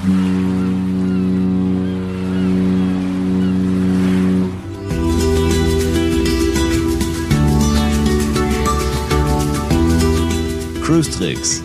Cruise Tricks,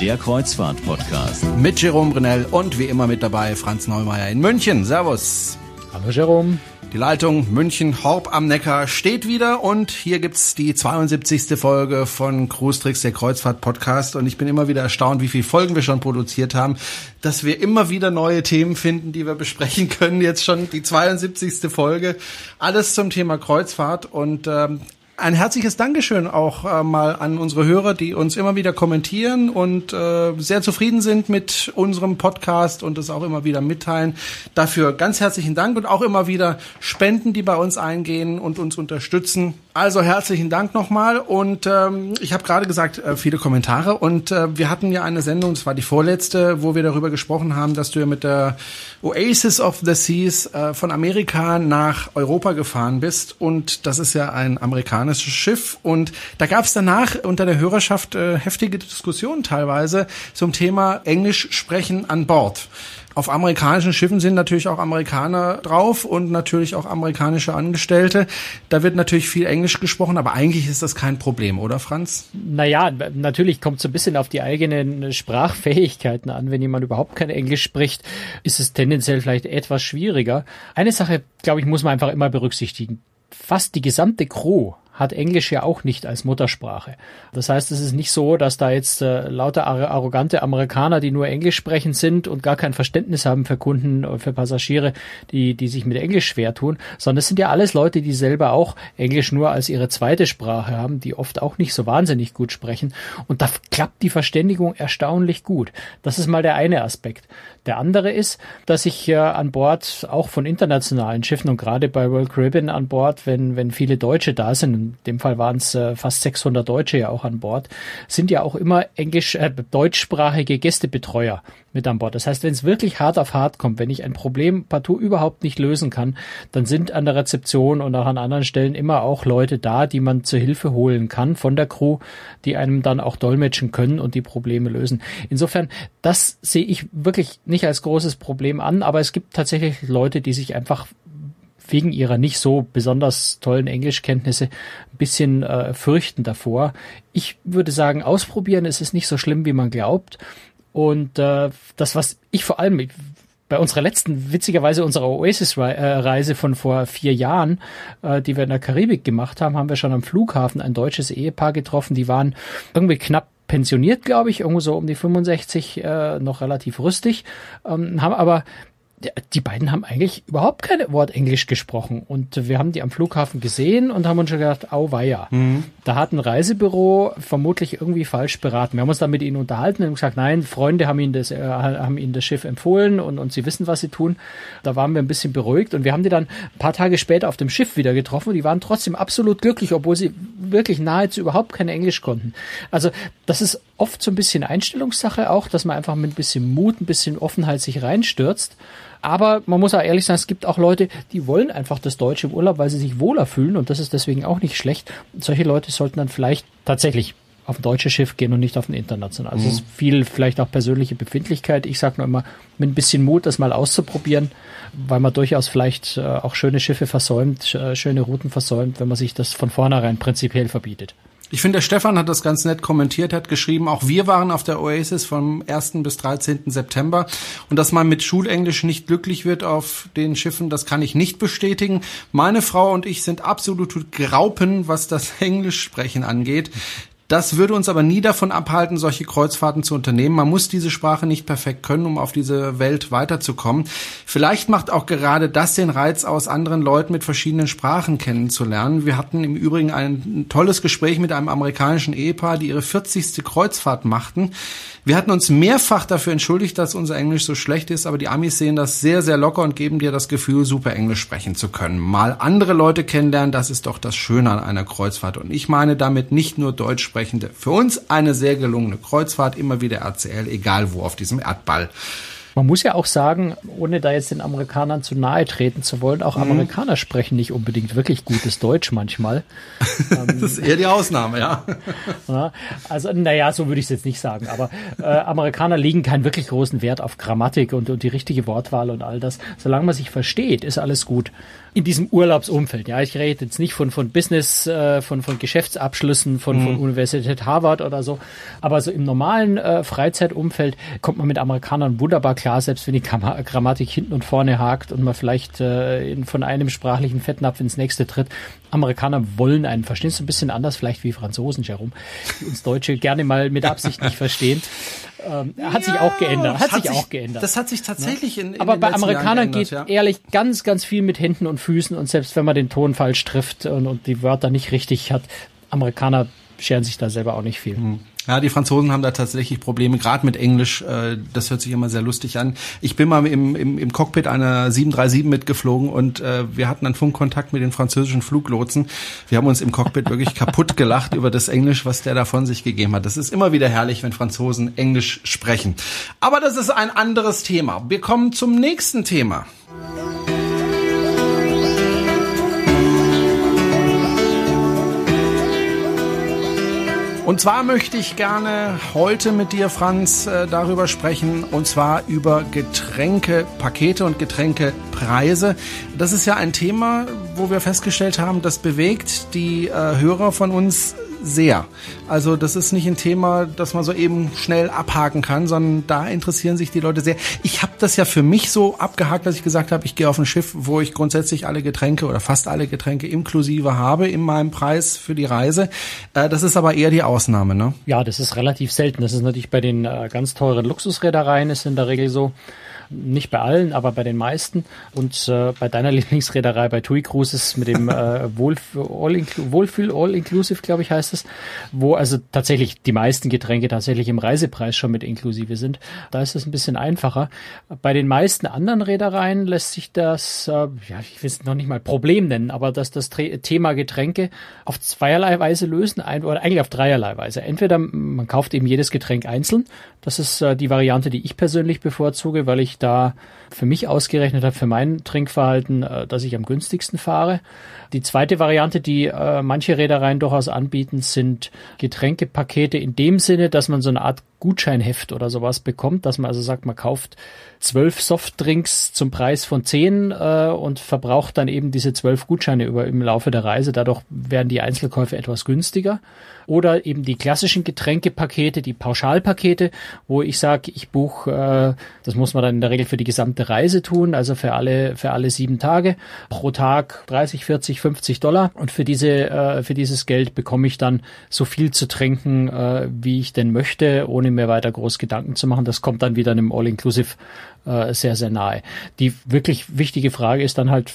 der Kreuzfahrt-Podcast. Mit Jerome Brunel und wie immer mit dabei Franz Neumeier in München. Servus. Hallo Jerome. Die Leitung München Horb am Neckar steht wieder und hier gibt's die 72. Folge von Cruise Tricks, der Kreuzfahrt Podcast und ich bin immer wieder erstaunt, wie viele Folgen wir schon produziert haben, dass wir immer wieder neue Themen finden, die wir besprechen können. Jetzt schon die 72. Folge, alles zum Thema Kreuzfahrt und ähm, ein herzliches Dankeschön auch äh, mal an unsere Hörer, die uns immer wieder kommentieren und äh, sehr zufrieden sind mit unserem Podcast und es auch immer wieder mitteilen. Dafür ganz herzlichen Dank und auch immer wieder Spenden, die bei uns eingehen und uns unterstützen. Also herzlichen Dank nochmal. Und ähm, ich habe gerade gesagt, äh, viele Kommentare. Und äh, wir hatten ja eine Sendung, das war die vorletzte, wo wir darüber gesprochen haben, dass du ja mit der Oasis of the Seas äh, von Amerika nach Europa gefahren bist. Und das ist ja ein amerikanisches Schiff. Und da gab es danach unter der Hörerschaft äh, heftige Diskussionen teilweise zum Thema Englisch sprechen an Bord. Auf amerikanischen Schiffen sind natürlich auch Amerikaner drauf und natürlich auch amerikanische Angestellte. Da wird natürlich viel Englisch gesprochen, aber eigentlich ist das kein Problem, oder Franz? Naja, natürlich kommt es ein bisschen auf die eigenen Sprachfähigkeiten an. Wenn jemand überhaupt kein Englisch spricht, ist es tendenziell vielleicht etwas schwieriger. Eine Sache, glaube ich, muss man einfach immer berücksichtigen. Fast die gesamte Crew hat Englisch ja auch nicht als Muttersprache. Das heißt, es ist nicht so, dass da jetzt äh, lauter arrogante Amerikaner, die nur Englisch sprechen sind und gar kein Verständnis haben für Kunden, und für Passagiere, die, die sich mit Englisch schwer tun, sondern es sind ja alles Leute, die selber auch Englisch nur als ihre zweite Sprache haben, die oft auch nicht so wahnsinnig gut sprechen. Und da klappt die Verständigung erstaunlich gut. Das ist mal der eine Aspekt. Der andere ist, dass ich äh, an Bord auch von internationalen Schiffen und gerade bei World Caribbean an Bord, wenn, wenn viele Deutsche da sind, in dem Fall waren es äh, fast 600 Deutsche ja auch an Bord, sind ja auch immer englisch, äh, deutschsprachige Gästebetreuer mit an Bord. Das heißt, wenn es wirklich hart auf hart kommt, wenn ich ein Problem partout überhaupt nicht lösen kann, dann sind an der Rezeption und auch an anderen Stellen immer auch Leute da, die man zur Hilfe holen kann von der Crew, die einem dann auch dolmetschen können und die Probleme lösen. Insofern, das sehe ich wirklich nicht als großes Problem an, aber es gibt tatsächlich Leute, die sich einfach wegen ihrer nicht so besonders tollen Englischkenntnisse ein bisschen äh, fürchten davor. Ich würde sagen, ausprobieren ist es nicht so schlimm, wie man glaubt. Und äh, das, was ich vor allem bei unserer letzten, witzigerweise unserer Oasis-Reise von vor vier Jahren, äh, die wir in der Karibik gemacht haben, haben wir schon am Flughafen ein deutsches Ehepaar getroffen. Die waren irgendwie knapp pensioniert, glaube ich, irgendwo so um die 65, äh, noch relativ rüstig, ähm, haben aber die beiden haben eigentlich überhaupt kein Wort Englisch gesprochen. Und wir haben die am Flughafen gesehen und haben uns schon gedacht, au weia. Mhm. Da hat ein Reisebüro vermutlich irgendwie falsch beraten. Wir haben uns dann mit ihnen unterhalten und gesagt, nein, Freunde haben ihnen das, äh, haben ihnen das Schiff empfohlen und, und sie wissen, was sie tun. Da waren wir ein bisschen beruhigt und wir haben die dann ein paar Tage später auf dem Schiff wieder getroffen und die waren trotzdem absolut glücklich, obwohl sie wirklich nahezu überhaupt kein Englisch konnten. Also das ist oft so ein bisschen Einstellungssache auch, dass man einfach mit ein bisschen Mut, ein bisschen Offenheit sich reinstürzt. Aber man muss auch ehrlich sagen, es gibt auch Leute, die wollen einfach das Deutsche im Urlaub, weil sie sich wohler fühlen und das ist deswegen auch nicht schlecht. Solche Leute sollten dann vielleicht tatsächlich auf ein deutsches Schiff gehen und nicht auf ein internationales. Also mhm. es ist viel vielleicht auch persönliche Befindlichkeit. Ich sage nur immer, mit ein bisschen Mut, das mal auszuprobieren, weil man durchaus vielleicht äh, auch schöne Schiffe versäumt, äh, schöne Routen versäumt, wenn man sich das von vornherein prinzipiell verbietet. Ich finde, der Stefan hat das ganz nett kommentiert, hat geschrieben, auch wir waren auf der Oasis vom 1. bis 13. September und dass man mit Schulenglisch nicht glücklich wird auf den Schiffen, das kann ich nicht bestätigen. Meine Frau und ich sind absolut Graupen, was das Englischsprechen angeht. Das würde uns aber nie davon abhalten, solche Kreuzfahrten zu unternehmen. Man muss diese Sprache nicht perfekt können, um auf diese Welt weiterzukommen. Vielleicht macht auch gerade das den Reiz aus, anderen Leuten mit verschiedenen Sprachen kennenzulernen. Wir hatten im Übrigen ein tolles Gespräch mit einem amerikanischen Ehepaar, die ihre 40. Kreuzfahrt machten. Wir hatten uns mehrfach dafür entschuldigt, dass unser Englisch so schlecht ist, aber die Amis sehen das sehr, sehr locker und geben dir das Gefühl, super Englisch sprechen zu können. Mal andere Leute kennenlernen, das ist doch das Schöne an einer Kreuzfahrt. Und ich meine damit nicht nur Deutsch sprechende. Für uns eine sehr gelungene Kreuzfahrt, immer wieder RCL, egal wo auf diesem Erdball. Man muss ja auch sagen, ohne da jetzt den Amerikanern zu nahe treten zu wollen, auch mhm. Amerikaner sprechen nicht unbedingt wirklich gutes Deutsch manchmal. das ist eher die Ausnahme, ja. ja also, naja, so würde ich es jetzt nicht sagen, aber äh, Amerikaner legen keinen wirklich großen Wert auf Grammatik und, und die richtige Wortwahl und all das. Solange man sich versteht, ist alles gut in diesem Urlaubsumfeld. Ja, ich rede jetzt nicht von von Business, äh, von von Geschäftsabschlüssen, von mhm. von Universität Harvard oder so, aber so im normalen äh, Freizeitumfeld kommt man mit Amerikanern wunderbar klar, selbst wenn die Grammatik hinten und vorne hakt und man vielleicht äh, in, von einem sprachlichen Fettnapf ins nächste tritt. Amerikaner wollen einen verstehen, so ein bisschen anders vielleicht wie Franzosen, Jerome, die uns Deutsche gerne mal mit Absicht nicht verstehen. Ähm, hat ja, sich auch geändert. Hat, hat sich, auch geändert. Das hat sich tatsächlich in, in Aber bei Amerikanern geändert, geht ja. ehrlich ganz, ganz viel mit Händen und Füßen und selbst wenn man den Ton falsch trifft und, und die Wörter nicht richtig hat, Amerikaner scheren sich da selber auch nicht viel. Hm. Ja, die Franzosen haben da tatsächlich Probleme, gerade mit Englisch. Äh, das hört sich immer sehr lustig an. Ich bin mal im, im, im Cockpit einer 737 mitgeflogen und äh, wir hatten dann Funkkontakt mit den französischen Fluglotsen. Wir haben uns im Cockpit wirklich kaputt gelacht über das Englisch, was der da von sich gegeben hat. Das ist immer wieder herrlich, wenn Franzosen Englisch sprechen. Aber das ist ein anderes Thema. Wir kommen zum nächsten Thema. Und zwar möchte ich gerne heute mit dir, Franz, äh, darüber sprechen, und zwar über Getränkepakete und Getränkepreise. Das ist ja ein Thema, wo wir festgestellt haben, das bewegt die äh, Hörer von uns sehr. Also das ist nicht ein Thema, das man so eben schnell abhaken kann, sondern da interessieren sich die Leute sehr. Ich habe das ja für mich so abgehakt, dass ich gesagt habe, ich gehe auf ein Schiff, wo ich grundsätzlich alle Getränke oder fast alle Getränke inklusive habe in meinem Preis für die Reise. Äh, das ist aber eher die Ausnahme, ne? Ja, das ist relativ selten. Das ist natürlich bei den äh, ganz teuren Luxusreedereien ist in der Regel so nicht bei allen, aber bei den meisten. Und äh, bei deiner Lieblingsreederei, bei TUI Cruises mit dem äh, Wohlfühl All Inclusive, glaube ich, heißt es, wo also tatsächlich die meisten Getränke tatsächlich im Reisepreis schon mit inklusive sind. Da ist es ein bisschen einfacher. Bei den meisten anderen Reedereien lässt sich das, äh, ja, ich will es noch nicht mal Problem nennen, aber dass das Thema Getränke auf zweierlei Weise lösen, ein, oder eigentlich auf dreierlei Weise. Entweder man kauft eben jedes Getränk einzeln. Das ist äh, die Variante, die ich persönlich bevorzuge, weil ich da für mich ausgerechnet habe, für mein Trinkverhalten, äh, dass ich am günstigsten fahre. Die zweite Variante, die äh, manche Reedereien durchaus anbieten, sind Getränkepakete in dem Sinne, dass man so eine Art Gutscheinheft oder sowas bekommt, dass man also sagt, man kauft zwölf Softdrinks zum Preis von zehn äh, und verbraucht dann eben diese zwölf Gutscheine über im Laufe der Reise. Dadurch werden die Einzelkäufe etwas günstiger. Oder eben die klassischen Getränkepakete, die Pauschalpakete, wo ich sage, ich buche, äh, das muss man dann in der Regel für die gesamte Reise tun, also für alle für alle sieben Tage pro Tag 30, 40, 50 Dollar. Und für diese äh, für dieses Geld bekomme ich dann so viel zu trinken, äh, wie ich denn möchte, ohne mir weiter groß Gedanken zu machen. Das kommt dann wieder einem All-Inclusive äh, sehr, sehr nahe. Die wirklich wichtige Frage ist dann halt,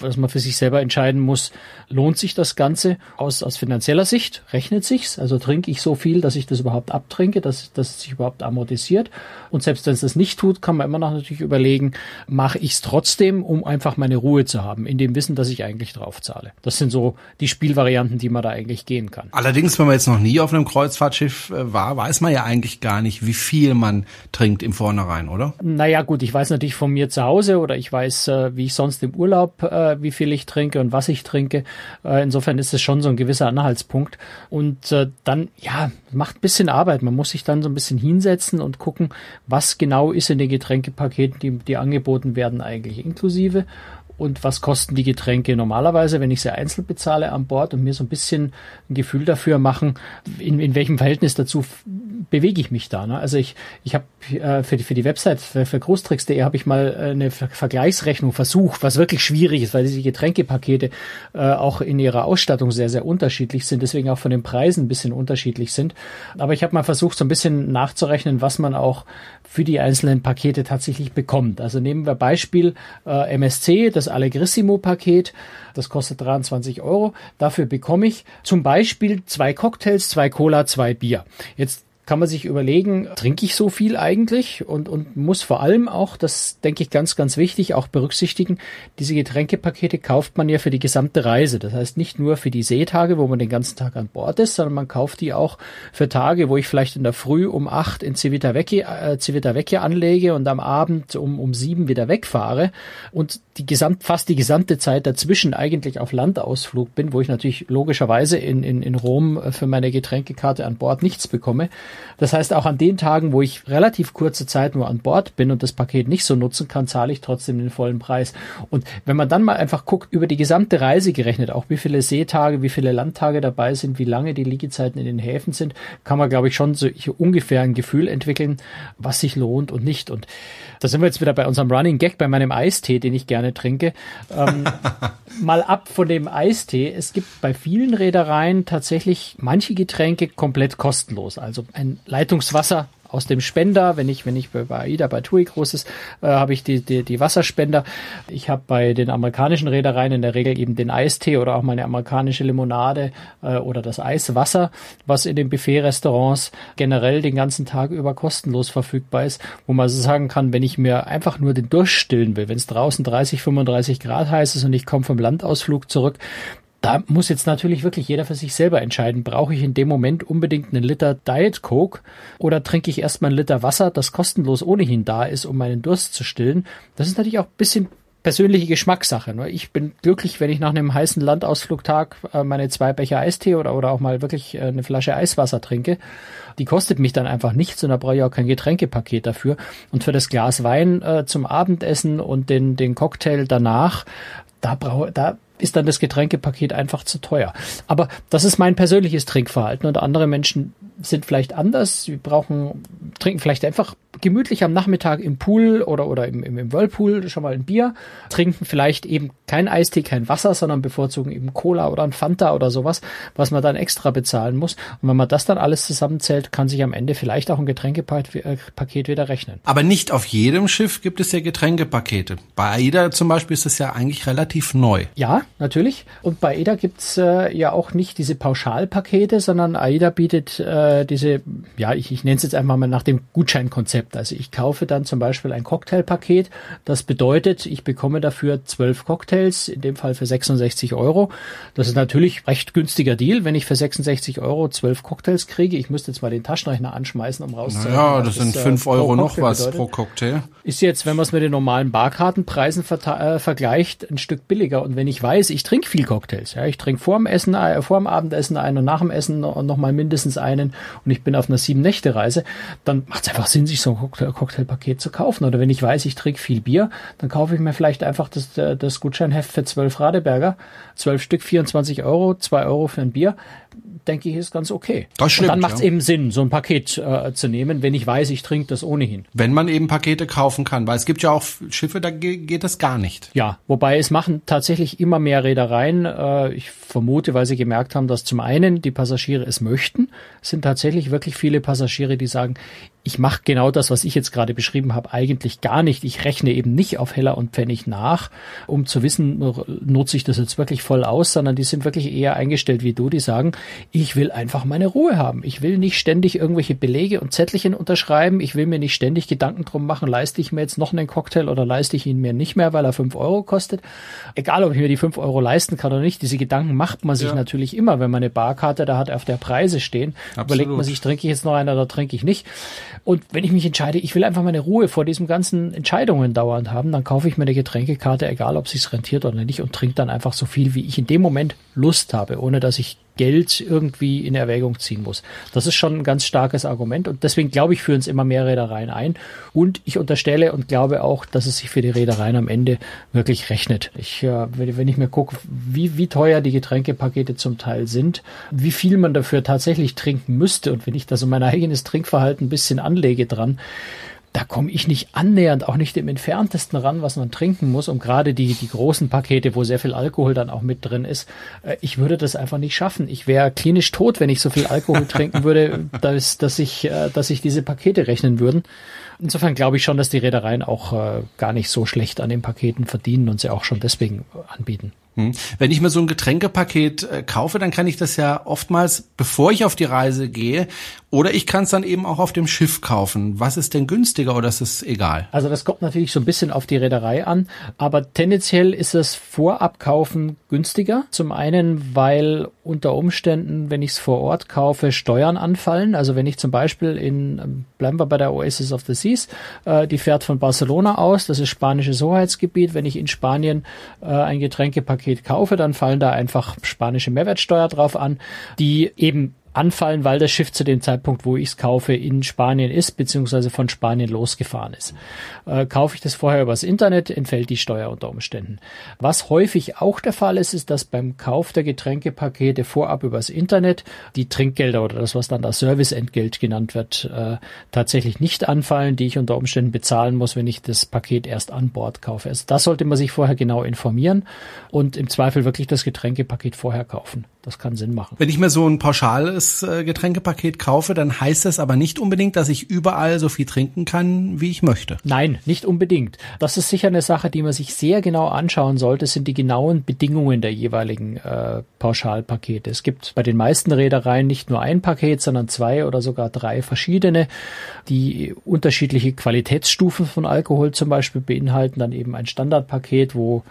was man für sich selber entscheiden muss, lohnt sich das Ganze aus, aus finanzieller Sicht? Rechnet sich's? Also trinke ich so viel, dass ich das überhaupt abtrinke, dass, dass es sich überhaupt amortisiert? Und selbst wenn es das nicht tut, kann man immer noch natürlich überlegen, mache ich es trotzdem, um einfach meine Ruhe zu haben, in dem Wissen, dass ich eigentlich drauf zahle. Das sind so die Spielvarianten, die man da eigentlich gehen kann. Allerdings, wenn man jetzt noch nie auf einem Kreuzfahrtschiff äh, war, weiß man ja eigentlich gar nicht, wie viel man trinkt im Vornherein, oder? Naja, gut, ich weiß natürlich von mir zu Hause oder ich weiß, äh, wie ich sonst im Urlaub, äh, wie viel ich trinke und was ich trinke. Äh, insofern ist es schon so ein gewisser Anhaltspunkt. Und äh, dann, ja, macht ein bisschen Arbeit. Man muss sich dann so ein bisschen hinsetzen und gucken, was genau ist in den Getränkepaketen, die, die angeboten werden, eigentlich inklusive und was kosten die Getränke normalerweise, wenn ich sie einzeln bezahle an Bord und mir so ein bisschen ein Gefühl dafür machen, in, in welchem Verhältnis dazu bewege ich mich da. Ne? Also ich, ich habe äh, für, die, für die Website, für, für Großtricks.de habe ich mal äh, eine Ver Vergleichsrechnung versucht, was wirklich schwierig ist, weil diese Getränkepakete äh, auch in ihrer Ausstattung sehr, sehr unterschiedlich sind, deswegen auch von den Preisen ein bisschen unterschiedlich sind. Aber ich habe mal versucht, so ein bisschen nachzurechnen, was man auch für die einzelnen Pakete tatsächlich bekommt. Also nehmen wir Beispiel äh, MSC, das Allegrissimo-Paket, das kostet 23 Euro. Dafür bekomme ich zum Beispiel zwei Cocktails, zwei Cola, zwei Bier. Jetzt kann man sich überlegen, trinke ich so viel eigentlich und, und muss vor allem auch, das denke ich ganz, ganz wichtig, auch berücksichtigen, diese Getränkepakete kauft man ja für die gesamte Reise. Das heißt nicht nur für die Seetage, wo man den ganzen Tag an Bord ist, sondern man kauft die auch für Tage, wo ich vielleicht in der Früh um acht in Civitavecchia, äh, Civitavecchia anlege und am Abend um, um sieben wieder wegfahre und die gesamt, fast die gesamte Zeit dazwischen eigentlich auf Landausflug bin, wo ich natürlich logischerweise in, in, in Rom für meine Getränkekarte an Bord nichts bekomme. Das heißt, auch an den Tagen, wo ich relativ kurze Zeit nur an Bord bin und das Paket nicht so nutzen kann, zahle ich trotzdem den vollen Preis. Und wenn man dann mal einfach guckt, über die gesamte Reise gerechnet, auch wie viele Seetage, wie viele Landtage dabei sind, wie lange die Liegezeiten in den Häfen sind, kann man, glaube ich, schon so ungefähr ein Gefühl entwickeln, was sich lohnt und nicht. Und da sind wir jetzt wieder bei unserem Running Gag, bei meinem Eistee, den ich gerne trinke. Ähm, mal ab von dem Eistee. Es gibt bei vielen Reedereien tatsächlich manche Getränke komplett kostenlos. Also ein Leitungswasser aus dem Spender, wenn ich, wenn ich bei AIDA, bei TUI groß ist, äh, habe ich die, die, die Wasserspender. Ich habe bei den amerikanischen Reedereien in der Regel eben den Eistee oder auch meine amerikanische Limonade äh, oder das Eiswasser, was in den Buffet-Restaurants generell den ganzen Tag über kostenlos verfügbar ist, wo man so sagen kann, wenn ich mir einfach nur den Durst stillen will, wenn es draußen 30, 35 Grad heiß ist und ich komme vom Landausflug zurück, da muss jetzt natürlich wirklich jeder für sich selber entscheiden. Brauche ich in dem Moment unbedingt einen Liter Diet Coke oder trinke ich erstmal einen Liter Wasser, das kostenlos ohnehin da ist, um meinen Durst zu stillen? Das ist natürlich auch ein bisschen persönliche Geschmackssache. Ne? Ich bin glücklich, wenn ich nach einem heißen Landausflugtag äh, meine zwei Becher Eistee oder, oder auch mal wirklich äh, eine Flasche Eiswasser trinke. Die kostet mich dann einfach nichts und da brauche ich auch kein Getränkepaket dafür. Und für das Glas Wein äh, zum Abendessen und den, den Cocktail danach, da brauche, da ist dann das Getränkepaket einfach zu teuer. Aber das ist mein persönliches Trinkverhalten und andere Menschen sind vielleicht anders. Sie brauchen, trinken vielleicht einfach gemütlich am Nachmittag im Pool oder, oder im, im, im Whirlpool schon mal ein Bier, trinken vielleicht eben kein Eistee, kein Wasser, sondern bevorzugen eben Cola oder ein Fanta oder sowas, was man dann extra bezahlen muss. Und wenn man das dann alles zusammenzählt, kann sich am Ende vielleicht auch ein Getränkepaket wieder rechnen. Aber nicht auf jedem Schiff gibt es ja Getränkepakete. Bei AIDA zum Beispiel ist das ja eigentlich relativ neu. Ja, natürlich. Und bei AIDA gibt's äh, ja auch nicht diese Pauschalpakete, sondern AIDA bietet äh, diese, ja, ich, ich nenne es jetzt einfach mal nach dem Gutscheinkonzept. Also ich kaufe dann zum Beispiel ein Cocktailpaket. Das bedeutet, ich bekomme dafür zwölf Cocktails, in dem Fall für 66 Euro. Das ist natürlich recht günstiger Deal, wenn ich für 66 Euro zwölf Cocktails kriege. Ich müsste jetzt mal den Taschenrechner anschmeißen, um rauszufinden. Ja, das sind fünf äh, Euro noch was bedeutet. pro Cocktail. Ist jetzt, wenn man es mit den normalen Barkartenpreisen äh, vergleicht, ein Stück billiger. Und wenn ich weiß, ich trinke viel Cocktails, ja, ich trinke vor dem Essen, äh, vor dem Abendessen einen und nach dem Essen noch, noch mal mindestens einen und ich bin auf einer sieben Nächte Reise, dann macht es einfach Sinn, sich so ein Cocktail Cocktailpaket zu kaufen. Oder wenn ich weiß, ich trinke viel Bier, dann kaufe ich mir vielleicht einfach das, äh, das Gutscheinheft für zwölf Radeberger, zwölf Stück, 24 Euro, zwei Euro für ein Bier denke ich, ist ganz okay. Das stimmt, und dann macht es ja. eben Sinn, so ein Paket äh, zu nehmen, wenn ich weiß, ich trinke das ohnehin. Wenn man eben Pakete kaufen kann, weil es gibt ja auch Schiffe, da geht das gar nicht. Ja, wobei es machen tatsächlich immer mehr Reedereien. Äh, ich vermute, weil sie gemerkt haben, dass zum einen die Passagiere es möchten, es sind tatsächlich wirklich viele Passagiere, die sagen, ich mache genau das, was ich jetzt gerade beschrieben habe, eigentlich gar nicht. Ich rechne eben nicht auf Heller und Pfennig nach, um zu wissen, nutze ich das jetzt wirklich voll aus, sondern die sind wirklich eher eingestellt wie du, die sagen, ich will einfach meine Ruhe haben. Ich will nicht ständig irgendwelche Belege und Zettelchen unterschreiben. Ich will mir nicht ständig Gedanken drum machen, leiste ich mir jetzt noch einen Cocktail oder leiste ich ihn mir nicht mehr, weil er fünf Euro kostet. Egal, ob ich mir die fünf Euro leisten kann oder nicht, diese Gedanken macht man sich ja. natürlich immer, wenn man eine Barkarte da hat, auf der Preise stehen. Absolut. Überlegt man sich, trinke ich jetzt noch einer oder trinke ich nicht. Und wenn ich mich entscheide, ich will einfach meine Ruhe vor diesen ganzen Entscheidungen dauernd haben, dann kaufe ich mir eine Getränkekarte, egal ob sich's rentiert oder nicht, und trinke dann einfach so viel, wie ich in dem Moment Lust habe, ohne dass ich Geld irgendwie in Erwägung ziehen muss. Das ist schon ein ganz starkes Argument und deswegen glaube ich, führen es immer mehr Reedereien ein. Und ich unterstelle und glaube auch, dass es sich für die Reedereien am Ende wirklich rechnet. Ich, äh, wenn ich mir gucke, wie, wie teuer die Getränkepakete zum Teil sind, wie viel man dafür tatsächlich trinken müsste und wenn ich da so mein eigenes Trinkverhalten ein bisschen anlege dran, da komme ich nicht annähernd, auch nicht im entferntesten ran, was man trinken muss, um gerade die, die großen Pakete, wo sehr viel Alkohol dann auch mit drin ist. Äh, ich würde das einfach nicht schaffen. Ich wäre klinisch tot, wenn ich so viel Alkohol trinken würde, dass, dass, ich, äh, dass ich diese Pakete rechnen würden. Insofern glaube ich schon, dass die Reedereien auch äh, gar nicht so schlecht an den Paketen verdienen und sie auch schon deswegen anbieten. Hm. Wenn ich mir so ein Getränkepaket äh, kaufe, dann kann ich das ja oftmals, bevor ich auf die Reise gehe, oder ich kann es dann eben auch auf dem Schiff kaufen. Was ist denn günstiger oder ist es egal? Also das kommt natürlich so ein bisschen auf die Reederei an, aber tendenziell ist das Vorabkaufen günstiger. Zum einen, weil unter Umständen, wenn ich es vor Ort kaufe, Steuern anfallen. Also wenn ich zum Beispiel in, bleiben wir bei der Oasis of the Seas, äh, die fährt von Barcelona aus, das ist spanisches Hoheitsgebiet. Wenn ich in Spanien äh, ein Getränkepaket kaufe, dann fallen da einfach spanische Mehrwertsteuer drauf an, die eben anfallen, weil das Schiff zu dem Zeitpunkt, wo ich es kaufe, in Spanien ist, beziehungsweise von Spanien losgefahren ist. Äh, kaufe ich das vorher übers Internet, entfällt die Steuer unter Umständen. Was häufig auch der Fall ist, ist, dass beim Kauf der Getränkepakete vorab übers Internet die Trinkgelder oder das, was dann das Serviceentgelt genannt wird, äh, tatsächlich nicht anfallen, die ich unter Umständen bezahlen muss, wenn ich das Paket erst an Bord kaufe. Also das sollte man sich vorher genau informieren und im Zweifel wirklich das Getränkepaket vorher kaufen. Das kann Sinn machen. Wenn ich mir so ein pauschales äh, Getränkepaket kaufe, dann heißt das aber nicht unbedingt, dass ich überall so viel trinken kann, wie ich möchte. Nein, nicht unbedingt. Das ist sicher eine Sache, die man sich sehr genau anschauen sollte, sind die genauen Bedingungen der jeweiligen äh, Pauschalpakete. Es gibt bei den meisten Reedereien nicht nur ein Paket, sondern zwei oder sogar drei verschiedene, die unterschiedliche Qualitätsstufen von Alkohol zum Beispiel beinhalten. Dann eben ein Standardpaket, wo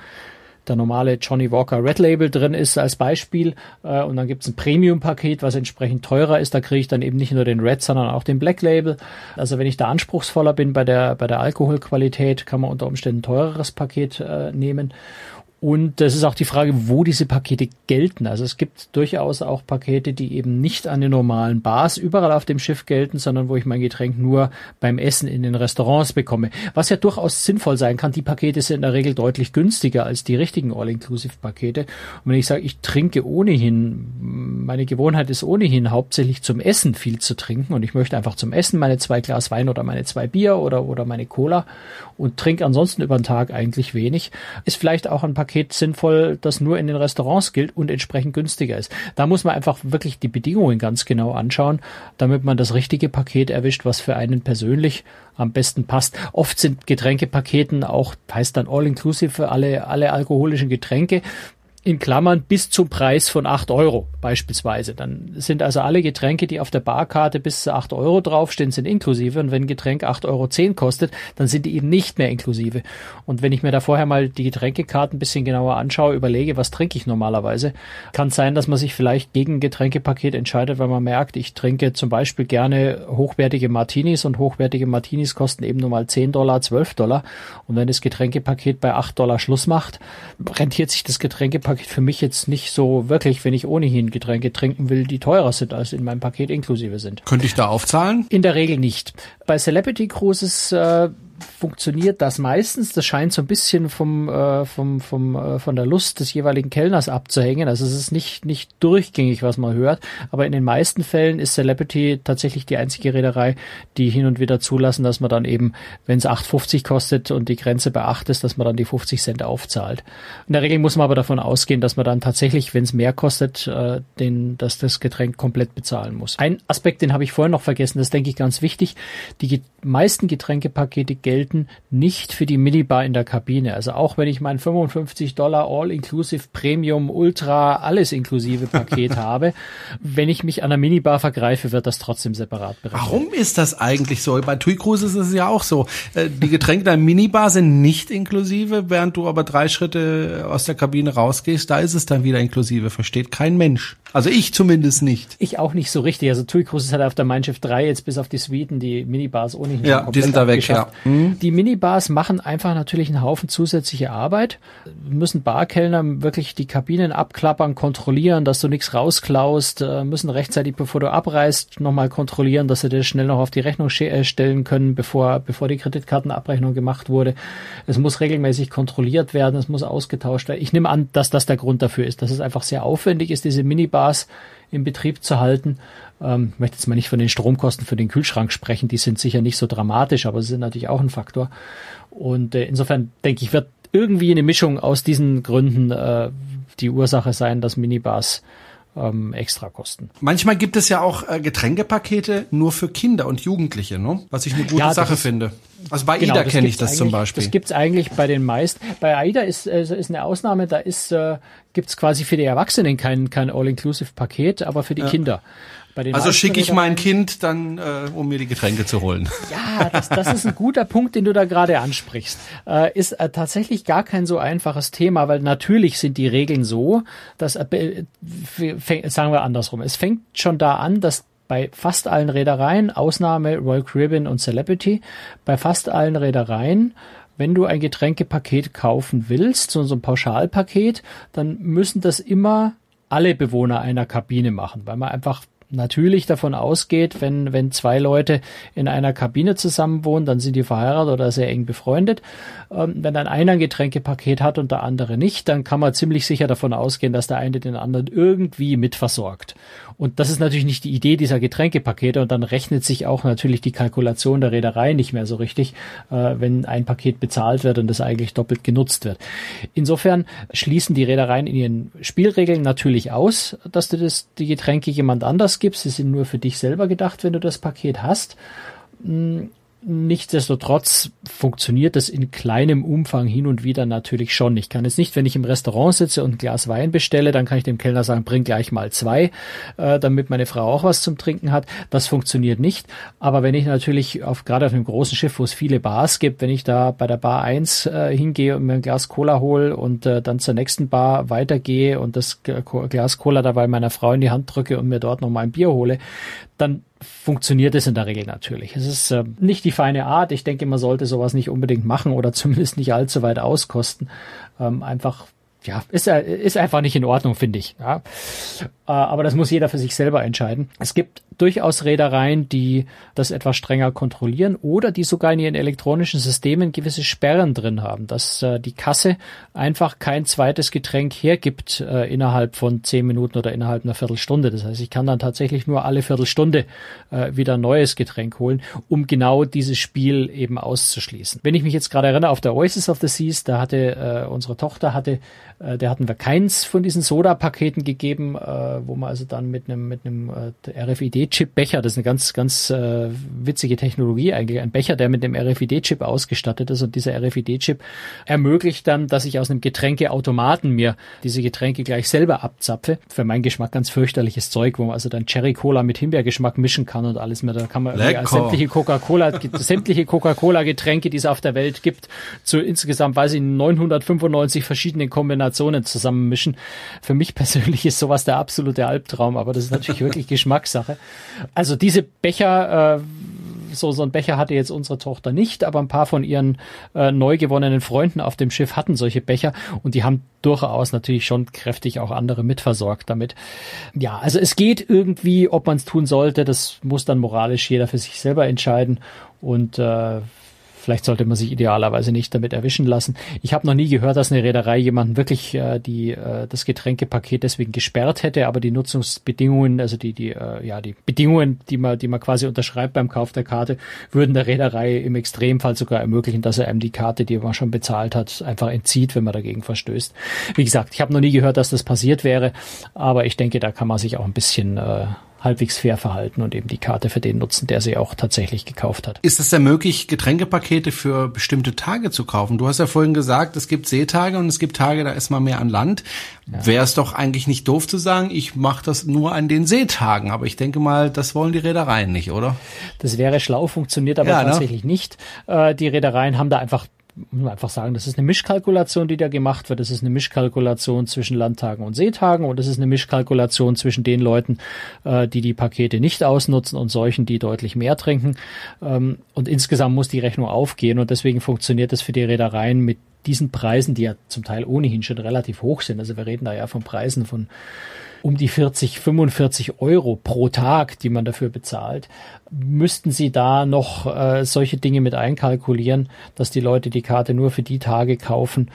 der normale Johnny Walker Red Label drin ist als Beispiel. Äh, und dann gibt's ein Premium-Paket, was entsprechend teurer ist. Da kriege ich dann eben nicht nur den Red, sondern auch den Black Label. Also wenn ich da anspruchsvoller bin bei der, bei der Alkoholqualität, kann man unter Umständen ein teureres Paket äh, nehmen. Und das ist auch die Frage, wo diese Pakete gelten. Also es gibt durchaus auch Pakete, die eben nicht an den normalen Bars überall auf dem Schiff gelten, sondern wo ich mein Getränk nur beim Essen in den Restaurants bekomme. Was ja durchaus sinnvoll sein kann. Die Pakete sind in der Regel deutlich günstiger als die richtigen All-Inclusive-Pakete. Und wenn ich sage, ich trinke ohnehin, meine Gewohnheit ist ohnehin hauptsächlich zum Essen viel zu trinken und ich möchte einfach zum Essen meine zwei Glas Wein oder meine zwei Bier oder, oder meine Cola und trinke ansonsten über den Tag eigentlich wenig, ist vielleicht auch ein Paket Paket sinnvoll, das nur in den Restaurants gilt und entsprechend günstiger ist. Da muss man einfach wirklich die Bedingungen ganz genau anschauen, damit man das richtige Paket erwischt, was für einen persönlich am besten passt. Oft sind Getränkepaketen auch, heißt dann all-inclusive für alle, alle alkoholischen Getränke in Klammern bis zum Preis von acht Euro beispielsweise. Dann sind also alle Getränke, die auf der Barkarte bis zu acht Euro draufstehen, sind inklusive. Und wenn ein Getränk acht Euro zehn kostet, dann sind die eben nicht mehr inklusive. Und wenn ich mir da vorher mal die Getränkekarten ein bisschen genauer anschaue, überlege, was trinke ich normalerweise, kann sein, dass man sich vielleicht gegen ein Getränkepaket entscheidet, weil man merkt, ich trinke zum Beispiel gerne hochwertige Martinis und hochwertige Martinis kosten eben nur mal zehn Dollar, zwölf Dollar. Und wenn das Getränkepaket bei acht Dollar Schluss macht, rentiert sich das Getränkepaket Paket für mich jetzt nicht so wirklich, wenn ich ohnehin Getränke trinken will, die teurer sind, als in meinem Paket inklusive sind. Könnte ich da aufzahlen? In der Regel nicht. Bei Celebrity Cruises äh, funktioniert das meistens. Das scheint so ein bisschen vom, äh, vom, vom, äh, von der Lust des jeweiligen Kellners abzuhängen. Also es ist nicht, nicht durchgängig, was man hört. Aber in den meisten Fällen ist Celebrity tatsächlich die einzige Reederei, die hin und wieder zulassen, dass man dann eben, wenn es 8,50 kostet und die Grenze bei 8 ist, dass man dann die 50 Cent aufzahlt. In der Regel muss man aber davon ausgehen, dass man dann tatsächlich, wenn es mehr kostet, äh, den, dass das Getränk komplett bezahlen muss. Ein Aspekt, den habe ich vorhin noch vergessen, das denke ich ganz wichtig. Die meisten Getränkepakete gelten nicht für die Minibar in der Kabine. Also auch wenn ich mein 55 Dollar All-Inclusive Premium Ultra alles inklusive Paket habe, wenn ich mich an der Minibar vergreife, wird das trotzdem separat berechnet. Warum ist das eigentlich so? Bei TUI Cruises ist es ja auch so. Äh, die Getränke der Minibar sind nicht inklusive, während du aber drei Schritte aus der Kabine rausgehst, da ist es dann wieder inklusive. Versteht kein Mensch. Also ich zumindest nicht. Ich auch nicht so richtig. Also TUI Cruises hat auf der Mein Schiff 3 jetzt bis auf die Suiten die Minibars ohnehin Ja, die sind da weg, ja. Mhm. Die Minibars machen einfach natürlich einen Haufen zusätzliche Arbeit, müssen Barkellner wirklich die Kabinen abklappern, kontrollieren, dass du nichts rausklaust, äh, müssen rechtzeitig, bevor du abreist, nochmal kontrollieren, dass sie dir schnell noch auf die Rechnung äh, stellen können, bevor, bevor die Kreditkartenabrechnung gemacht wurde. Es muss regelmäßig kontrolliert werden, es muss ausgetauscht werden. Ich nehme an, dass das der Grund dafür ist, dass es einfach sehr aufwendig ist, diese Minibars im Betrieb zu halten. Ähm, ich möchte jetzt mal nicht von den Stromkosten für den Kühlschrank sprechen, die sind sicher nicht so dramatisch, aber sie sind natürlich auch ein Faktor. Und äh, insofern denke ich, wird irgendwie eine Mischung aus diesen Gründen äh, die Ursache sein, dass Minibars ähm, extra kosten. Manchmal gibt es ja auch äh, Getränkepakete nur für Kinder und Jugendliche, ne? was ich eine gute ja, Sache ist, finde. Also bei genau, AIDA kenne ich das zum Beispiel. Das gibt's eigentlich bei den meisten. Bei AIDA ist, äh, ist eine Ausnahme, da ist äh, gibt's quasi für die Erwachsenen kein, kein All-Inclusive-Paket, aber für die ja. Kinder also schicke ich mein Kind dann, äh, um mir die Getränke zu holen. Ja, das, das ist ein guter Punkt, den du da gerade ansprichst. Äh, ist äh, tatsächlich gar kein so einfaches Thema, weil natürlich sind die Regeln so, dass, äh, sagen wir andersrum, es fängt schon da an, dass bei fast allen Reedereien, Ausnahme Royal Caribbean und Celebrity, bei fast allen Reedereien wenn du ein Getränkepaket kaufen willst, so ein Pauschalpaket, dann müssen das immer alle Bewohner einer Kabine machen, weil man einfach natürlich davon ausgeht, wenn, wenn zwei Leute in einer Kabine zusammen wohnen, dann sind die verheiratet oder sehr eng befreundet. Ähm, wenn dann einer ein Getränkepaket hat und der andere nicht, dann kann man ziemlich sicher davon ausgehen, dass der eine den anderen irgendwie mitversorgt. Und das ist natürlich nicht die Idee dieser Getränkepakete und dann rechnet sich auch natürlich die Kalkulation der Reederei nicht mehr so richtig, äh, wenn ein Paket bezahlt wird und das eigentlich doppelt genutzt wird. Insofern schließen die Reedereien in ihren Spielregeln natürlich aus, dass du das, die Getränke jemand anders gibst. Sie sind nur für dich selber gedacht, wenn du das Paket hast. Nichtsdestotrotz funktioniert das in kleinem Umfang hin und wieder natürlich schon. Ich kann jetzt nicht, wenn ich im Restaurant sitze und ein Glas Wein bestelle, dann kann ich dem Kellner sagen, bring gleich mal zwei, äh, damit meine Frau auch was zum Trinken hat. Das funktioniert nicht. Aber wenn ich natürlich auf, gerade auf einem großen Schiff, wo es viele Bars gibt, wenn ich da bei der Bar 1 äh, hingehe und mir ein Glas Cola hole und äh, dann zur nächsten Bar weitergehe und das Glas Cola dabei meiner Frau in die Hand drücke und mir dort nochmal ein Bier hole, dann funktioniert es in der Regel natürlich. Es ist äh, nicht die feine Art. Ich denke, man sollte sowas nicht unbedingt machen oder zumindest nicht allzu weit auskosten. Ähm, einfach ja, ist, ist einfach nicht in Ordnung, finde ich. Ja. Äh, aber das muss jeder für sich selber entscheiden. Es gibt durchaus Reedereien, die das etwas strenger kontrollieren oder die sogar in ihren elektronischen Systemen gewisse Sperren drin haben, dass äh, die Kasse einfach kein zweites Getränk hergibt äh, innerhalb von zehn Minuten oder innerhalb einer Viertelstunde. Das heißt, ich kann dann tatsächlich nur alle Viertelstunde äh, wieder ein neues Getränk holen, um genau dieses Spiel eben auszuschließen. Wenn ich mich jetzt gerade erinnere, auf der Oasis of the Seas, da hatte äh, unsere Tochter hatte, äh, der hatten wir keins von diesen Soda-Paketen gegeben, wo man also dann mit einem mit einem äh, RFID-Chip-Becher, das ist eine ganz ganz äh, witzige Technologie eigentlich, ein Becher, der mit dem RFID-Chip ausgestattet ist und dieser RFID-Chip ermöglicht dann, dass ich aus einem Getränkeautomaten mir diese Getränke gleich selber abzapfe. Für meinen Geschmack ganz fürchterliches Zeug, wo man also dann Cherry Cola mit Himbeergeschmack mischen kann und alles mehr. Da kann man sämtliche Coca-Cola, sämtliche Coca-Cola-Getränke, die es auf der Welt gibt, zu insgesamt, weiß ich, 995 verschiedenen Kombinationen zusammenmischen. Für mich persönlich ist sowas der absolute der Albtraum, aber das ist natürlich wirklich Geschmackssache. Also diese Becher, äh, so, so ein Becher hatte jetzt unsere Tochter nicht, aber ein paar von ihren äh, neu gewonnenen Freunden auf dem Schiff hatten solche Becher und die haben durchaus natürlich schon kräftig auch andere mitversorgt damit. Ja, also es geht irgendwie, ob man es tun sollte, das muss dann moralisch jeder für sich selber entscheiden und äh, Vielleicht sollte man sich idealerweise nicht damit erwischen lassen. Ich habe noch nie gehört, dass eine Reederei jemanden wirklich äh, die äh, das Getränkepaket deswegen gesperrt hätte, aber die Nutzungsbedingungen, also die die äh, ja die Bedingungen, die man die man quasi unterschreibt beim Kauf der Karte, würden der Reederei im Extremfall sogar ermöglichen, dass er einem die Karte, die man schon bezahlt hat, einfach entzieht, wenn man dagegen verstößt. Wie gesagt, ich habe noch nie gehört, dass das passiert wäre, aber ich denke, da kann man sich auch ein bisschen äh, halbwegs fair verhalten und eben die Karte für den nutzen, der sie auch tatsächlich gekauft hat. Ist es denn möglich, Getränkepakete für bestimmte Tage zu kaufen? Du hast ja vorhin gesagt, es gibt Seetage und es gibt Tage, da ist man mehr an Land. Ja. Wäre es doch eigentlich nicht doof zu sagen, ich mache das nur an den Seetagen. Aber ich denke mal, das wollen die Reedereien nicht, oder? Das wäre schlau, funktioniert aber ja, ne? tatsächlich ne? nicht. Äh, die Reedereien haben da einfach muss man einfach sagen, das ist eine Mischkalkulation, die da gemacht wird. Das ist eine Mischkalkulation zwischen Landtagen und Seetagen und das ist eine Mischkalkulation zwischen den Leuten, äh, die die Pakete nicht ausnutzen und solchen, die deutlich mehr trinken. Ähm, und insgesamt muss die Rechnung aufgehen und deswegen funktioniert das für die Reedereien mit diesen Preisen, die ja zum Teil ohnehin schon relativ hoch sind. Also wir reden da ja von Preisen von um die 40, 45 Euro pro Tag, die man dafür bezahlt, müssten Sie da noch äh, solche Dinge mit einkalkulieren, dass die Leute die Karte nur für die Tage kaufen,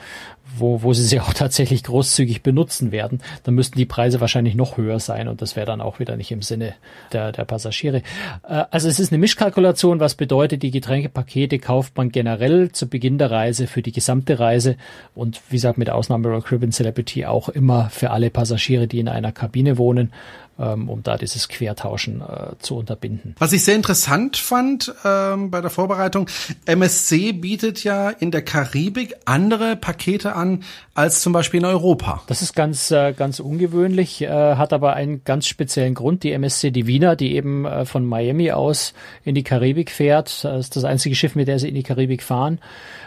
wo, wo sie sie auch tatsächlich großzügig benutzen werden, dann müssten die Preise wahrscheinlich noch höher sein und das wäre dann auch wieder nicht im Sinne der, der Passagiere. Äh, also es ist eine Mischkalkulation, was bedeutet, die Getränkepakete kauft man generell zu Beginn der Reise für die gesamte Reise und wie gesagt mit Ausnahme Rock Ribbon Celebrity auch immer für alle Passagiere, die in einer Kabine wohnen ähm, um da dieses Quertauschen äh, zu unterbinden. Was ich sehr interessant fand ähm, bei der Vorbereitung, MSC bietet ja in der Karibik andere Pakete an als zum Beispiel in Europa. Das ist ganz, äh, ganz ungewöhnlich, äh, hat aber einen ganz speziellen Grund. Die MSC Divina, die eben äh, von Miami aus in die Karibik fährt, das ist das einzige Schiff, mit der sie in die Karibik fahren,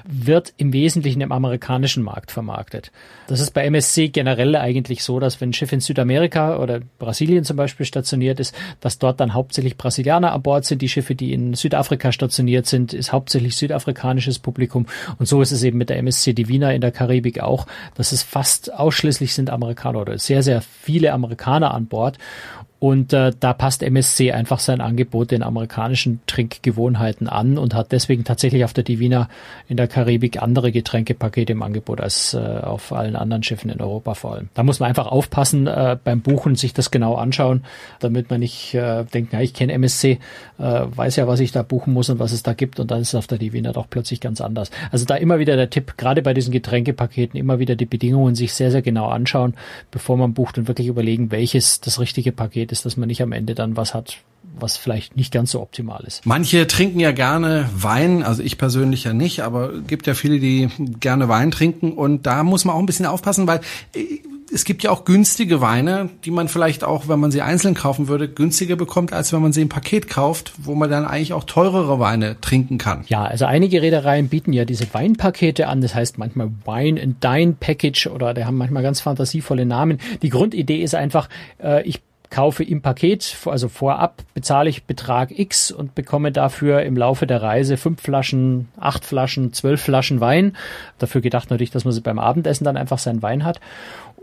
wird im Wesentlichen im amerikanischen Markt vermarktet. Das ist bei MSC generell eigentlich so, dass wenn ein Schiff in Südamerika oder Brasilien zum Beispiel stationiert ist, dass dort dann hauptsächlich Brasilianer an Bord sind. Die Schiffe, die in Südafrika stationiert sind, ist hauptsächlich südafrikanisches Publikum. Und so ist es eben mit der MSC Divina in der Karibik auch, dass es fast ausschließlich sind Amerikaner oder sehr, sehr viele Amerikaner an Bord. Und äh, da passt MSC einfach sein Angebot den amerikanischen Trinkgewohnheiten an und hat deswegen tatsächlich auf der Divina in der Karibik andere Getränkepakete im Angebot als äh, auf allen anderen Schiffen in Europa vor allem. Da muss man einfach aufpassen äh, beim Buchen, sich das genau anschauen, damit man nicht äh, denkt, na, ich kenne MSC, äh, weiß ja, was ich da buchen muss und was es da gibt und dann ist es auf der Divina doch plötzlich ganz anders. Also da immer wieder der Tipp, gerade bei diesen Getränkepaketen immer wieder die Bedingungen sich sehr, sehr genau anschauen, bevor man bucht und wirklich überlegen, welches das richtige Paket geht, ist, dass man nicht am Ende dann was hat, was vielleicht nicht ganz so optimal ist. Manche trinken ja gerne Wein, also ich persönlich ja nicht, aber gibt ja viele, die gerne Wein trinken und da muss man auch ein bisschen aufpassen, weil äh, es gibt ja auch günstige Weine, die man vielleicht auch, wenn man sie einzeln kaufen würde, günstiger bekommt, als wenn man sie im Paket kauft, wo man dann eigentlich auch teurere Weine trinken kann. Ja, also einige Reedereien bieten ja diese Weinpakete an, das heißt manchmal Wine and Dine Package oder die haben manchmal ganz fantasievolle Namen. Die Grundidee ist einfach, äh, ich kaufe im Paket, also vorab bezahle ich Betrag X und bekomme dafür im Laufe der Reise fünf Flaschen, acht Flaschen, zwölf Flaschen Wein. Dafür gedacht natürlich, dass man sie beim Abendessen dann einfach seinen Wein hat.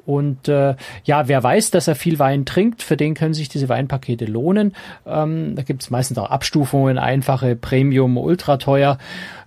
Und äh, ja, wer weiß, dass er viel Wein trinkt, für den können sich diese Weinpakete lohnen. Ähm, da gibt es meistens auch Abstufungen, einfache, Premium, ultra teuer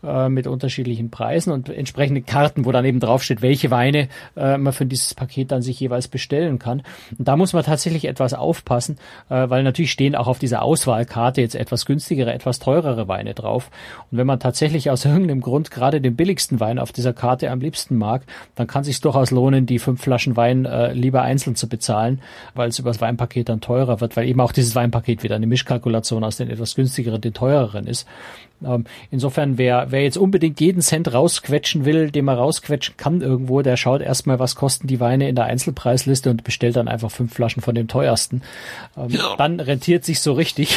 äh, mit unterschiedlichen Preisen und entsprechende Karten, wo dann eben draufsteht, welche Weine äh, man für dieses Paket dann sich jeweils bestellen kann. Und da muss man tatsächlich etwas aufpassen, äh, weil natürlich stehen auch auf dieser Auswahlkarte jetzt etwas günstigere, etwas teurere Weine drauf. Und wenn man tatsächlich aus irgendeinem Grund gerade den billigsten Wein auf dieser Karte am liebsten mag, dann kann es sich durchaus lohnen, die fünf Flaschen Wein äh, lieber einzeln zu bezahlen, weil es über das Weinpaket dann teurer wird, weil eben auch dieses Weinpaket wieder eine Mischkalkulation aus den etwas günstigeren, den teureren ist. Ähm, insofern, wer, wer jetzt unbedingt jeden Cent rausquetschen will, den man rausquetschen kann irgendwo, der schaut erstmal, was kosten die Weine in der Einzelpreisliste und bestellt dann einfach fünf Flaschen von dem teuersten. Ähm, ja. Dann rentiert sich so richtig.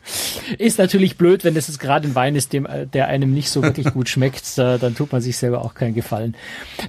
ist natürlich blöd, wenn es gerade ein Wein ist, dem, der einem nicht so wirklich gut schmeckt, dann tut man sich selber auch keinen Gefallen.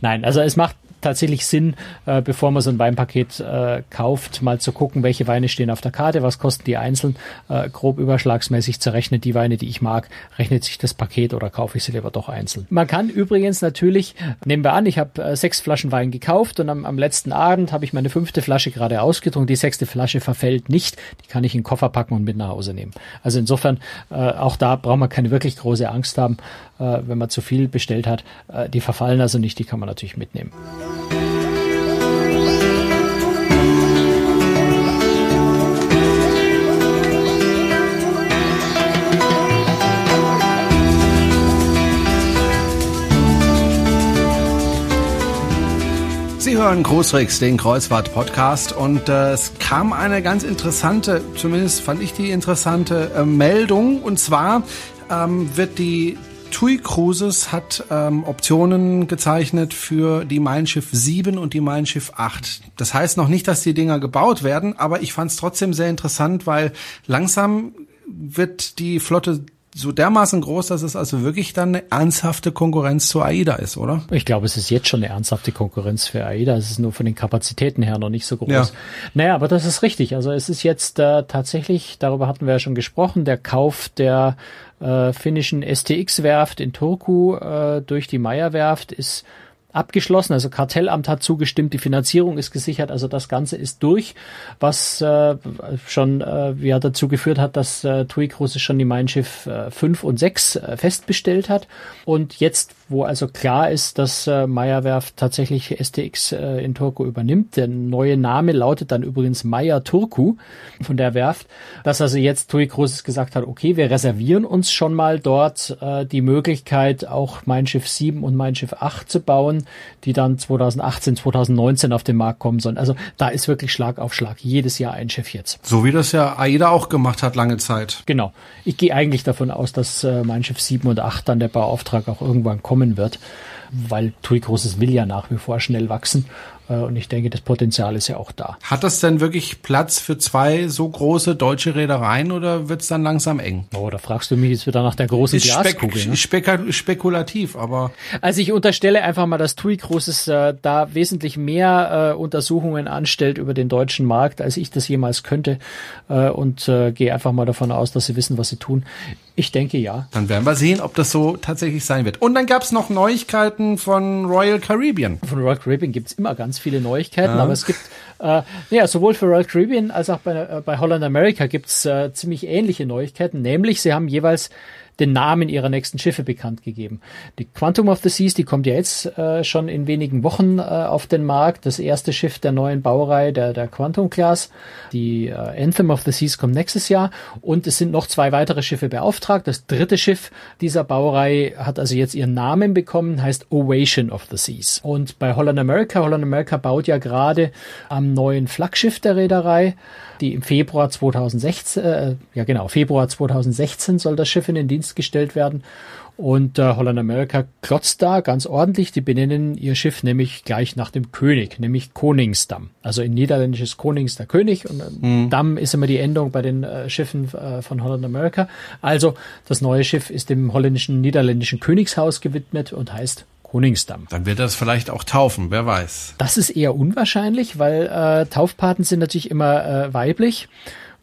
Nein, also es macht tatsächlich Sinn, äh, bevor man so ein Weinpaket äh, kauft, mal zu gucken, welche Weine stehen auf der Karte, was kosten die einzeln, äh, grob überschlagsmäßig zu rechnen, die Weine, die ich mag, rechnet sich das Paket oder kaufe ich sie lieber doch einzeln. Man kann übrigens natürlich, nehmen wir an, ich habe äh, sechs Flaschen Wein gekauft und am, am letzten Abend habe ich meine fünfte Flasche gerade ausgetrunken, die sechste Flasche verfällt nicht, die kann ich in den Koffer packen und mit nach Hause nehmen. Also insofern, äh, auch da braucht man keine wirklich große Angst haben, wenn man zu viel bestellt hat. Äh, die verfallen also nicht, die kann man natürlich mitnehmen. Sie hören Großrex, den Kreuzfahrt-Podcast und äh, es kam eine ganz interessante, zumindest fand ich die interessante äh, Meldung und zwar ähm, wird die TUI Cruises hat ähm, Optionen gezeichnet für die Mein Schiff 7 und die Mein Schiff 8. Das heißt noch nicht, dass die Dinger gebaut werden, aber ich fand es trotzdem sehr interessant, weil langsam wird die Flotte so dermaßen groß, dass es also wirklich dann eine ernsthafte Konkurrenz zu AIDA ist, oder? Ich glaube, es ist jetzt schon eine ernsthafte Konkurrenz für AIDA. Es ist nur von den Kapazitäten her noch nicht so groß. Ja. Naja, aber das ist richtig. Also es ist jetzt äh, tatsächlich, darüber hatten wir ja schon gesprochen, der Kauf der äh, finnischen STX-Werft in Turku äh, durch die Meyer-Werft ist abgeschlossen. Also Kartellamt hat zugestimmt, die Finanzierung ist gesichert, also das Ganze ist durch, was äh, schon äh, ja, dazu geführt hat, dass äh, TUI Cruises schon die Mein Schiff äh, 5 und 6 äh, festbestellt hat. Und jetzt, wo also klar ist, dass äh, Meyerwerft tatsächlich STX äh, in Turku übernimmt, der neue Name lautet dann übrigens Meyer Turku von der Werft, dass also jetzt TUI Cruises gesagt hat, okay, wir reservieren uns schon mal dort äh, die Möglichkeit, auch Mein Schiff 7 und Mein Schiff 8 zu bauen, die dann 2018, 2019 auf den Markt kommen sollen. Also da ist wirklich Schlag auf Schlag. Jedes Jahr ein Schiff jetzt. So wie das ja AIDA auch gemacht hat lange Zeit. Genau. Ich gehe eigentlich davon aus, dass äh, Mein Schiff 7 und 8 dann der Bauauftrag auch irgendwann kommen wird, weil TUI Großes will ja nach wie vor schnell wachsen und ich denke, das Potenzial ist ja auch da. Hat das denn wirklich Platz für zwei so große deutsche Reedereien oder wird es dann langsam eng? Oh, da fragst du mich jetzt wieder nach der großen ist Glaskugel. Spek ne? spekulativ, aber. Also ich unterstelle einfach mal, dass TUI Großes äh, da wesentlich mehr äh, Untersuchungen anstellt über den deutschen Markt, als ich das jemals könnte. Äh, und äh, gehe einfach mal davon aus, dass sie wissen, was sie tun. Ich denke ja. Dann werden wir sehen, ob das so tatsächlich sein wird. Und dann gab es noch Neuigkeiten von Royal Caribbean. Von Royal Caribbean gibt's immer ganz viele Neuigkeiten, ja. aber es gibt äh, ja sowohl für Royal Caribbean als auch bei, äh, bei Holland America gibt's äh, ziemlich ähnliche Neuigkeiten, nämlich sie haben jeweils den Namen ihrer nächsten Schiffe bekannt gegeben. Die Quantum of the Seas, die kommt ja jetzt äh, schon in wenigen Wochen äh, auf den Markt. Das erste Schiff der neuen Baureihe, der, der Quantum Class. Die äh, Anthem of the Seas kommt nächstes Jahr. Und es sind noch zwei weitere Schiffe beauftragt. Das dritte Schiff dieser Baureihe hat also jetzt ihren Namen bekommen, heißt Ovation of the Seas. Und bei Holland America, Holland America baut ja gerade am neuen Flaggschiff der Reederei die im Februar 2016, äh, ja genau, Februar 2016 soll das Schiff in den Dienst gestellt werden. Und äh, Holland America klotzt da ganz ordentlich. Die benennen ihr Schiff nämlich gleich nach dem König, nämlich Koningsdam. Also in Niederländisch ist Konings der König und äh, mhm. Damm ist immer die Endung bei den äh, Schiffen äh, von Holland America. Also das neue Schiff ist dem holländischen, niederländischen Königshaus gewidmet und heißt Koningsdamm. Dann wird es vielleicht auch taufen, wer weiß. Das ist eher unwahrscheinlich, weil äh, Taufpaten sind natürlich immer äh, weiblich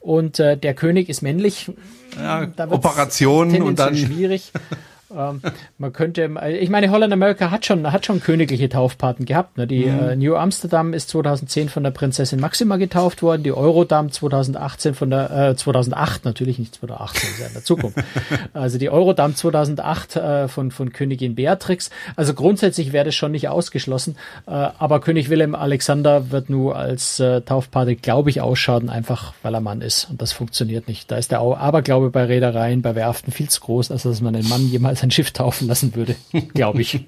und äh, der König ist männlich. Ja, Operationen und dann schwierig. Ähm, man könnte, ich meine, Holland America hat schon, hat schon königliche Taufpaten gehabt. Ne? Die mhm. äh, New Amsterdam ist 2010 von der Prinzessin Maxima getauft worden, die Eurodam 2018 von der, äh, 2008 natürlich nicht 2018, ist ja in der Zukunft. also die Eurodam 2008 äh, von, von Königin Beatrix. Also grundsätzlich wäre das schon nicht ausgeschlossen, äh, aber König Wilhelm Alexander wird nur als äh, Taufpate, glaube ich, ausschaden, einfach weil er Mann ist. Und das funktioniert nicht. Da ist der Aberglaube bei Reedereien, bei Werften viel zu groß, als dass man den Mann jemals sein Schiff taufen lassen würde, glaube ich.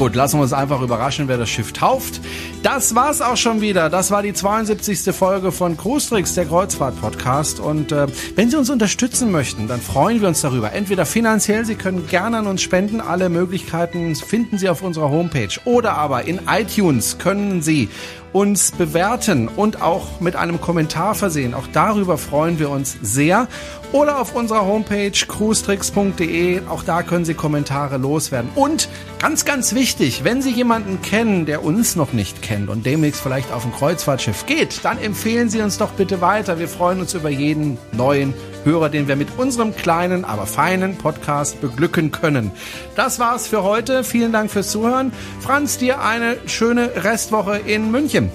Gut, lassen wir uns einfach überraschen, wer das Schiff tauft. Das war's auch schon wieder. Das war die 72. Folge von Cruistrix, der Kreuzfahrt-Podcast. Und äh, wenn Sie uns unterstützen möchten, dann freuen wir uns darüber. Entweder finanziell, Sie können gerne an uns spenden. Alle Möglichkeiten finden Sie auf unserer Homepage. Oder aber in iTunes können Sie uns bewerten und auch mit einem Kommentar versehen. Auch darüber freuen wir uns sehr. Oder auf unserer Homepage cruestricks.de. Auch da können Sie Kommentare loswerden. Und ganz, ganz wichtig, wenn Sie jemanden kennen, der uns noch nicht kennt und demnächst vielleicht auf ein Kreuzfahrtschiff geht, dann empfehlen Sie uns doch bitte weiter. Wir freuen uns über jeden neuen Hörer, den wir mit unserem kleinen, aber feinen Podcast beglücken können. Das war's für heute. Vielen Dank fürs Zuhören. Franz, dir eine schöne Restwoche in München.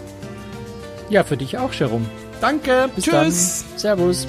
Ja, für dich auch, Jerome. Danke. Bis Tschüss. Dann. Servus.